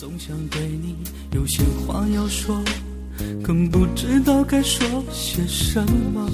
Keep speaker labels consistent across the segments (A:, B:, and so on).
A: 总想对你有些话要说，更不知道该说些什么。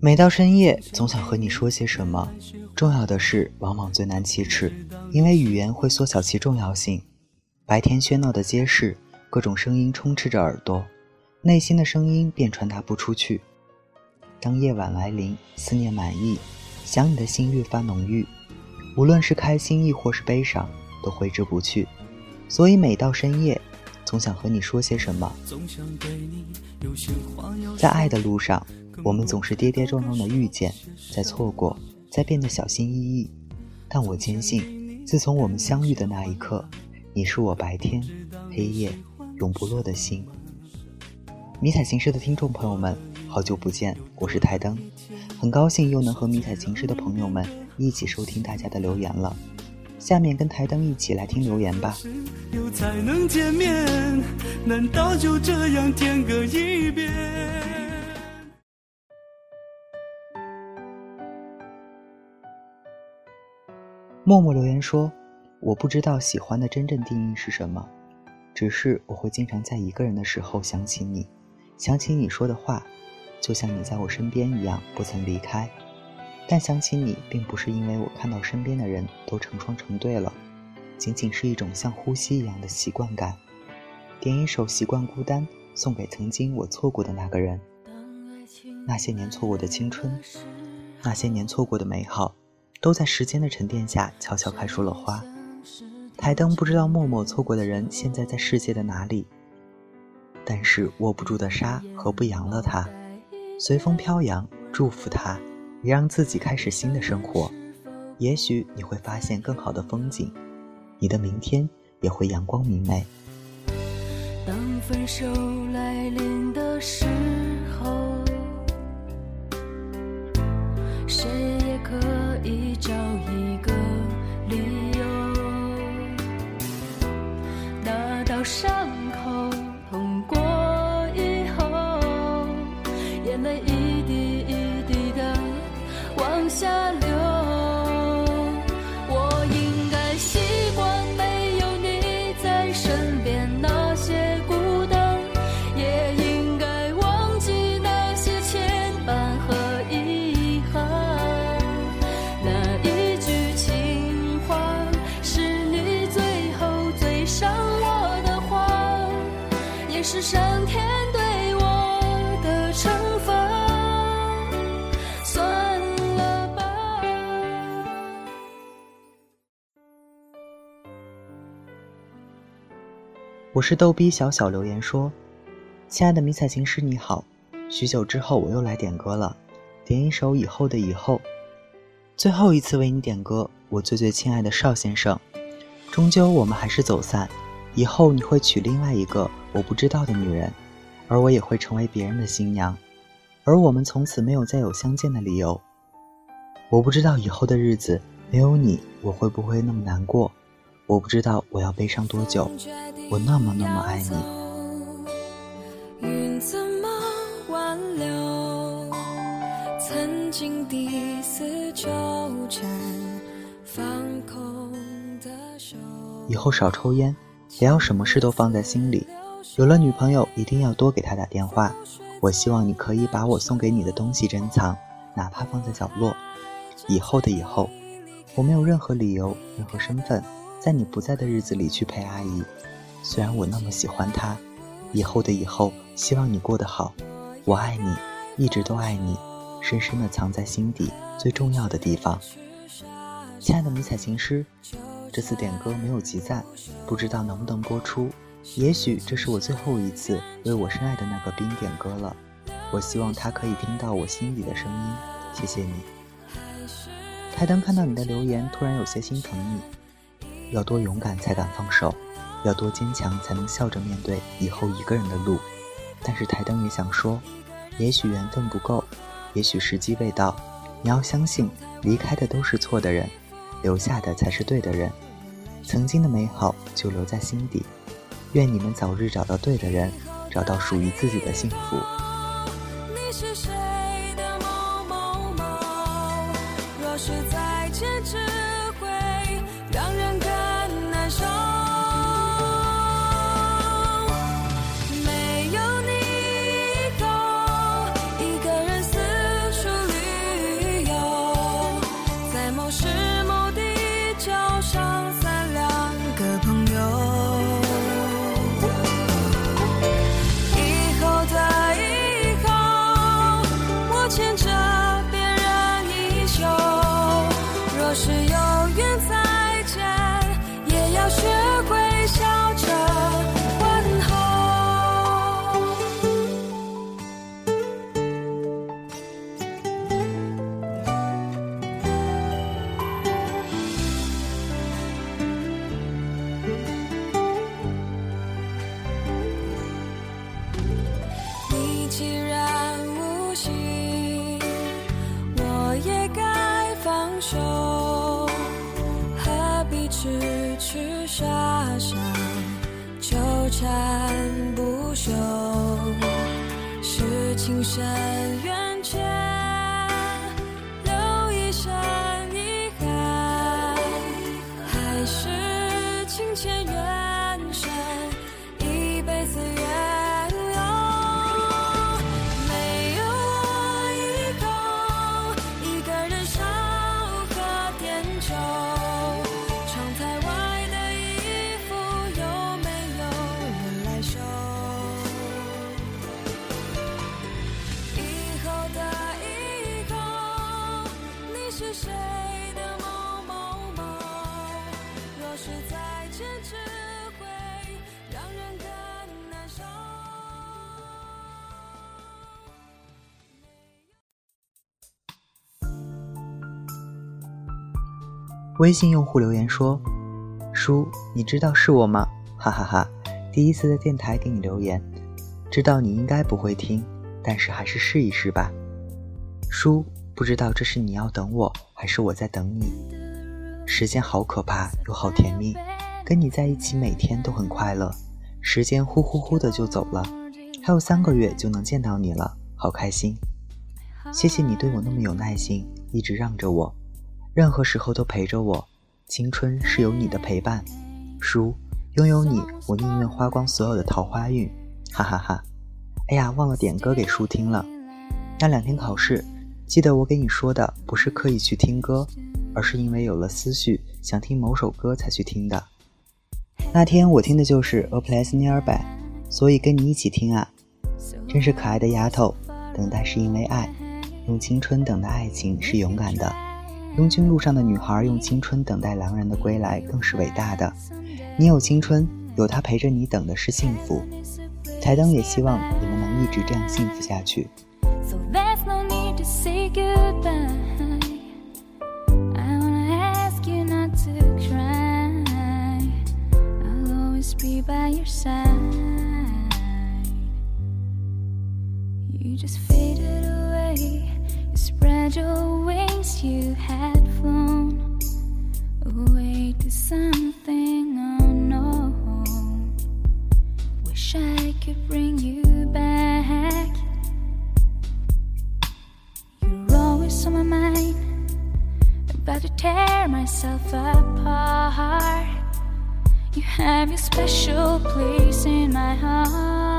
B: 每到深夜，总想和你说些什么。重要的事往往最难启齿，因为语言会缩小其重要性。白天喧闹的街市，各种声音充斥着耳朵，内心的声音便传达不出去。当夜晚来临，思念满溢，想你的心越发浓郁，无论是开心亦或是悲伤，都挥之不去。所以每到深夜，总想和你说些什么。在爱的路上。我们总是跌跌撞撞的遇见，在错过，在变得小心翼翼。但我坚信，自从我们相遇的那一刻，你是我白天、黑夜永不落的心。迷彩情诗的听众朋友们，好久不见，我是台灯，很高兴又能和迷彩情诗的朋友们一起收听大家的留言了。下面跟台灯一起来听留言吧。难道就这样天各一边？默默留言说：“我不知道喜欢的真正定义是什么，只是我会经常在一个人的时候想起你，想起你说的话，就像你在我身边一样不曾离开。但想起你，并不是因为我看到身边的人都成双成对了，仅仅是一种像呼吸一样的习惯感。点一首《习惯孤单》，送给曾经我错过的那个人。那些年错过的青春，那些年错过的美好。”都在时间的沉淀下悄悄开出了花。台灯不知道默默错过的人现在在世界的哪里，但是握不住的沙何不扬了它，随风飘扬，祝福他，也让自己开始新的生活。也许你会发现更好的风景，你的明天也会阳光明媚。当分手来临的时候，谁也可以。找一个理由，那道伤我是逗逼小小留言说：“亲爱的迷彩情诗你好，许久之后我又来点歌了，点一首以后的以后，最后一次为你点歌，我最最亲爱的邵先生，终究我们还是走散，以后你会娶另外一个我不知道的女人，而我也会成为别人的新娘，而我们从此没有再有相见的理由。我不知道以后的日子没有你，我会不会那么难过。”我不知道我要悲伤多久，我那么那么爱你。以后少抽烟，不要什么事都放在心里。有了女朋友，一定要多给她打电话。我希望你可以把我送给你的东西珍藏，哪怕放在角落。以后的以后，我没有任何理由，任何身份。在你不在的日子里去陪阿姨，虽然我那么喜欢她，以后的以后，希望你过得好。我爱你，一直都爱你，深深的藏在心底最重要的地方。亲爱的迷彩情诗，这次点歌没有集赞，不知道能不能播出。也许这是我最后一次为我深爱的那个冰点歌了。我希望他可以听到我心里的声音。谢谢你。台灯看到你的留言，突然有些心疼你。要多勇敢才敢放手，要多坚强才能笑着面对以后一个人的路。但是台灯也想说，也许缘分不够，也许时机未到。你要相信，离开的都是错的人，留下的才是对的人。曾经的美好就留在心底。愿你们早日找到对的人，找到属于自己的幸福。你是谁的某某某？若是再见，
C: 山远
B: 微信用户留言说：“叔，你知道是我吗？哈哈哈第一次在电台给你留言，知道你应该不会听，但是还是试一试吧。叔，不知道这是你要等我，还是我在等你？时间好可怕，又好甜蜜，跟你在一起每天都很快乐，时间呼呼呼的就走了，还有三个月就能见到你了，好开心。谢谢你对我那么有耐心，一直让着我。”任何时候都陪着我，青春是有你的陪伴，叔，拥有你，我宁愿花光所有的桃花运，哈哈哈。哎呀，忘了点歌给叔听了。那两天考试，记得我给你说的，不是刻意去听歌，而是因为有了思绪，想听某首歌才去听的。那天我听的就是《A Place Nearby》，所以跟你一起听啊。真是可爱的丫头，等待是因为爱，用青春等待爱情是勇敢的。拥军路上的女孩用青春等待狼人的归来，更是伟大的。你有青春，有他陪着你，等的是幸福。台灯也希望你们能一直这样幸福下去。
C: Just faded away. You spread your wings. You had flown away to something unknown. Wish I could bring you back. You're always on my mind. About to tear myself apart. You have your special place in my heart.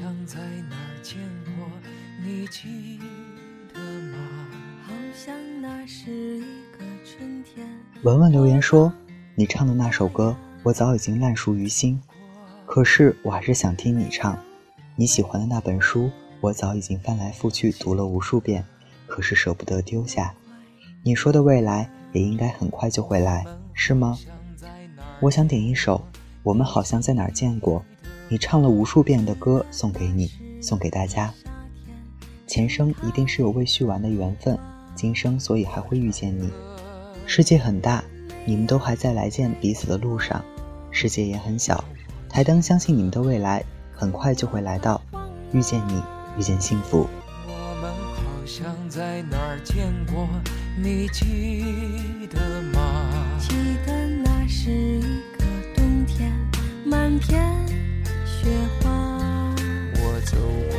A: 像在哪儿见过，你记得吗？
C: 好像那是一个春天。
B: 文文留言说：“你唱的那首歌，我早已经烂熟于心，可是我还是想听你唱。你喜欢的那本书，我早已经翻来覆去读了无数遍，可是舍不得丢下。你说的未来也应该很快就会来，是吗？我想点一首《我们好像在哪儿见过》，你唱了无数遍的歌送给你，送给大家。前生一定是有未续完的缘分，今生所以还会遇见你。世界很大，你们都还在来见彼此的路上；世界也很小，台灯相信你们的未来很快就会来到，遇见你，遇见幸福。
A: 我们好像在哪儿见过，你记得吗？
C: 记得那是一个冬天，满天雪花，
A: 我走过，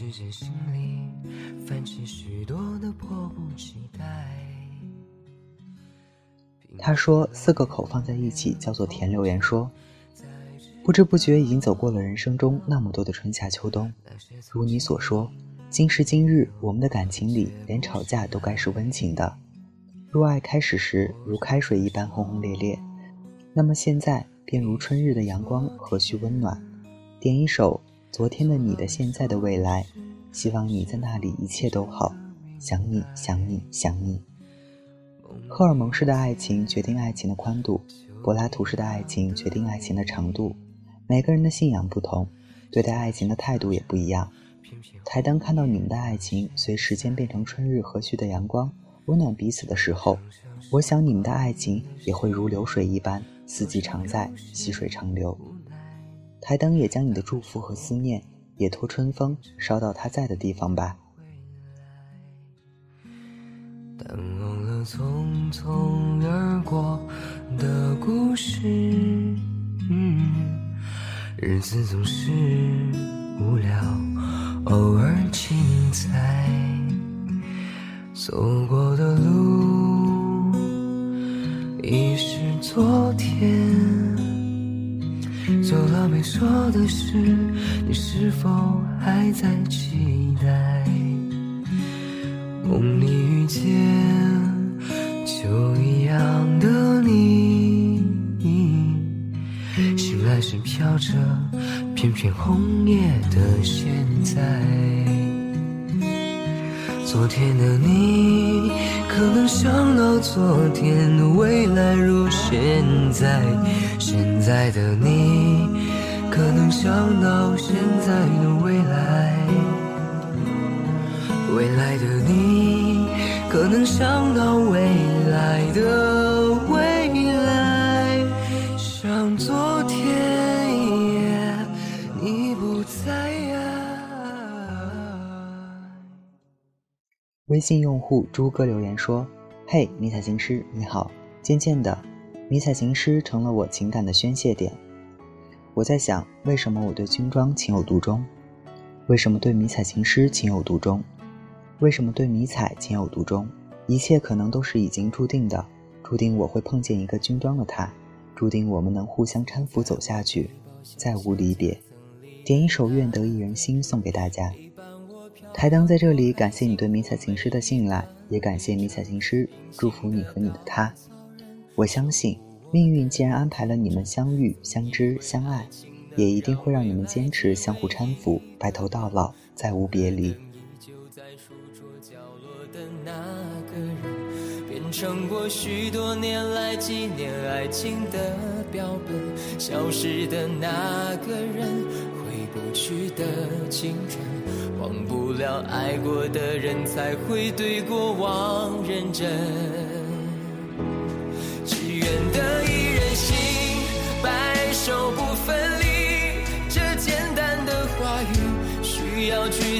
D: 时间心里泛起许多的迫不及待。
B: 他说：“四个口放在一起叫做甜。”留言说：“不知不觉已经走过了人生中那么多的春夏秋冬。如你所说，今时今日，我们的感情里连吵架都该是温情的。若爱开始时如开水一般轰轰烈烈，那么现在便如春日的阳光，和煦温暖。点一首昨天的你的现在的未来，希望你在那里一切都好。想你想你想你。”荷尔蒙式的爱情决定爱情的宽度，柏拉图式的爱情决定爱情的长度。每个人的信仰不同，对待爱情的态度也不一样。台灯看到你们的爱情随时间变成春日和煦的阳光，温暖彼此的时候，我想你们的爱情也会如流水一般，四季常在，细水长流。台灯也将你的祝福和思念，也托春风捎到他在的地方吧。
D: 淡忘了匆匆而过的故事，嗯，日子总是无聊，偶尔精彩。走过的路已是昨说的事，你是否还在期待？梦里遇见就一样的你，醒来时飘着片片红叶的现在。昨天的你，可能想到昨天的未来如现在；现在的你，可能想到现在的未来。未来的你，可能想到未来的未来，像昨天你不在啊。
B: 微信用户朱哥留言说：“嘿，迷彩情诗，你好。渐渐的，迷彩情诗成了我情感的宣泄点。我在想，为什么我对军装情有独钟？为什么对迷彩情诗情有独钟？”为什么对迷彩情有独钟？一切可能都是已经注定的，注定我会碰见一个军装的他，注定我们能互相搀扶走下去，再无离别。点一首《愿得一人心》送给大家。台灯在这里感谢你对迷彩情诗的信赖，也感谢迷彩情诗祝福你和你的他。我相信命运既然安排了你们相遇、相知、相爱，也一定会让你们坚持相互搀扶，白头到老，再无别离。
A: 就在书桌角落的那个人，变成过许多年来纪念爱情的标本，消失的那个人，回不去的青春，忘不了爱过的人，才会对过往认真。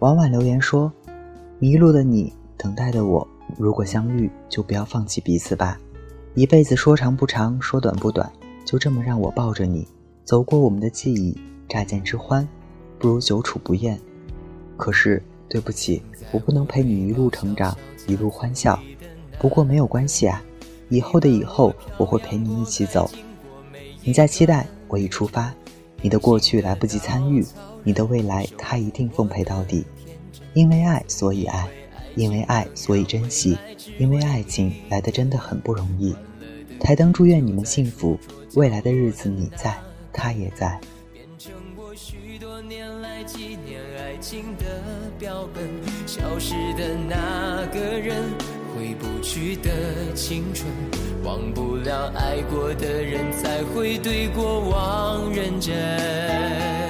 B: 婉婉留言说：“迷路的你，等待的我，如果相遇，就不要放弃彼此吧。一辈子说长不长，说短不短，就这么让我抱着你，走过我们的记忆。乍见之欢，不如久处不厌。可是对不起，我不能陪你一路成长，一路欢笑。不过没有关系啊，以后的以后，我会陪你一起走。你在期待，我已出发。你的过去来不及参与。”你的未来，他一定奉陪到底，因为爱，所以爱。因为爱，所以珍惜，因为爱情来的真的很不容易。台灯祝愿你们幸福，未来的日子你在，他也在。
A: 回不去的青春，忘不了爱过的人，才会对过往认真。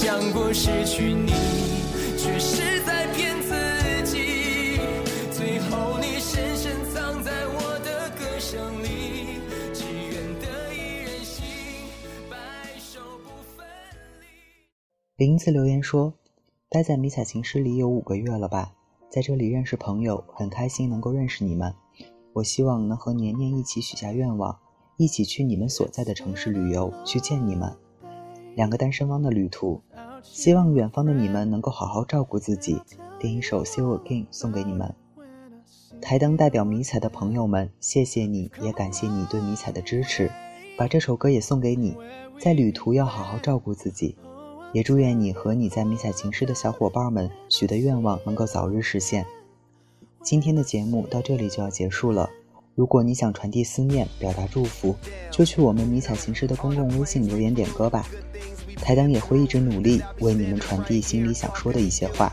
A: 想过失去你，却是在骗自己。最后你深深藏在我的歌声里，只愿得一人心，白首不分离。
B: 林子留言说：“待在迷彩情诗里有五个月了吧，在这里认识朋友，很开心能够认识你们。我希望能和年年一起许下愿望，一起去你们所在的城市旅游，去见你们。两个单身汪的旅途，希望远方的你们能够好好照顾自己。点一首《See You Again》送给你们。台灯代表迷彩的朋友们，谢谢你，也感谢你对迷彩的支持。把这首歌也送给你，在旅途要好好照顾自己。”也祝愿你和你在迷彩情诗的小伙伴们许的愿望能够早日实现。今天的节目到这里就要结束了。如果你想传递思念、表达祝福，就去我们迷彩情诗的公共微信留言点歌吧。台灯也会一直努力为你们传递心里想说的一些话。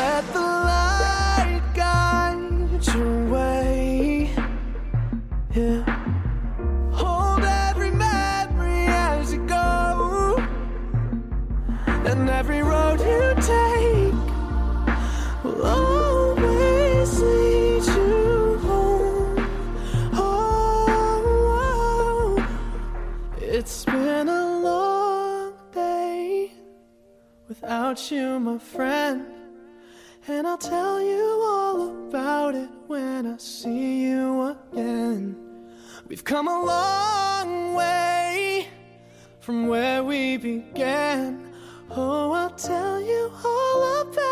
E: We began. Oh, I'll tell you all about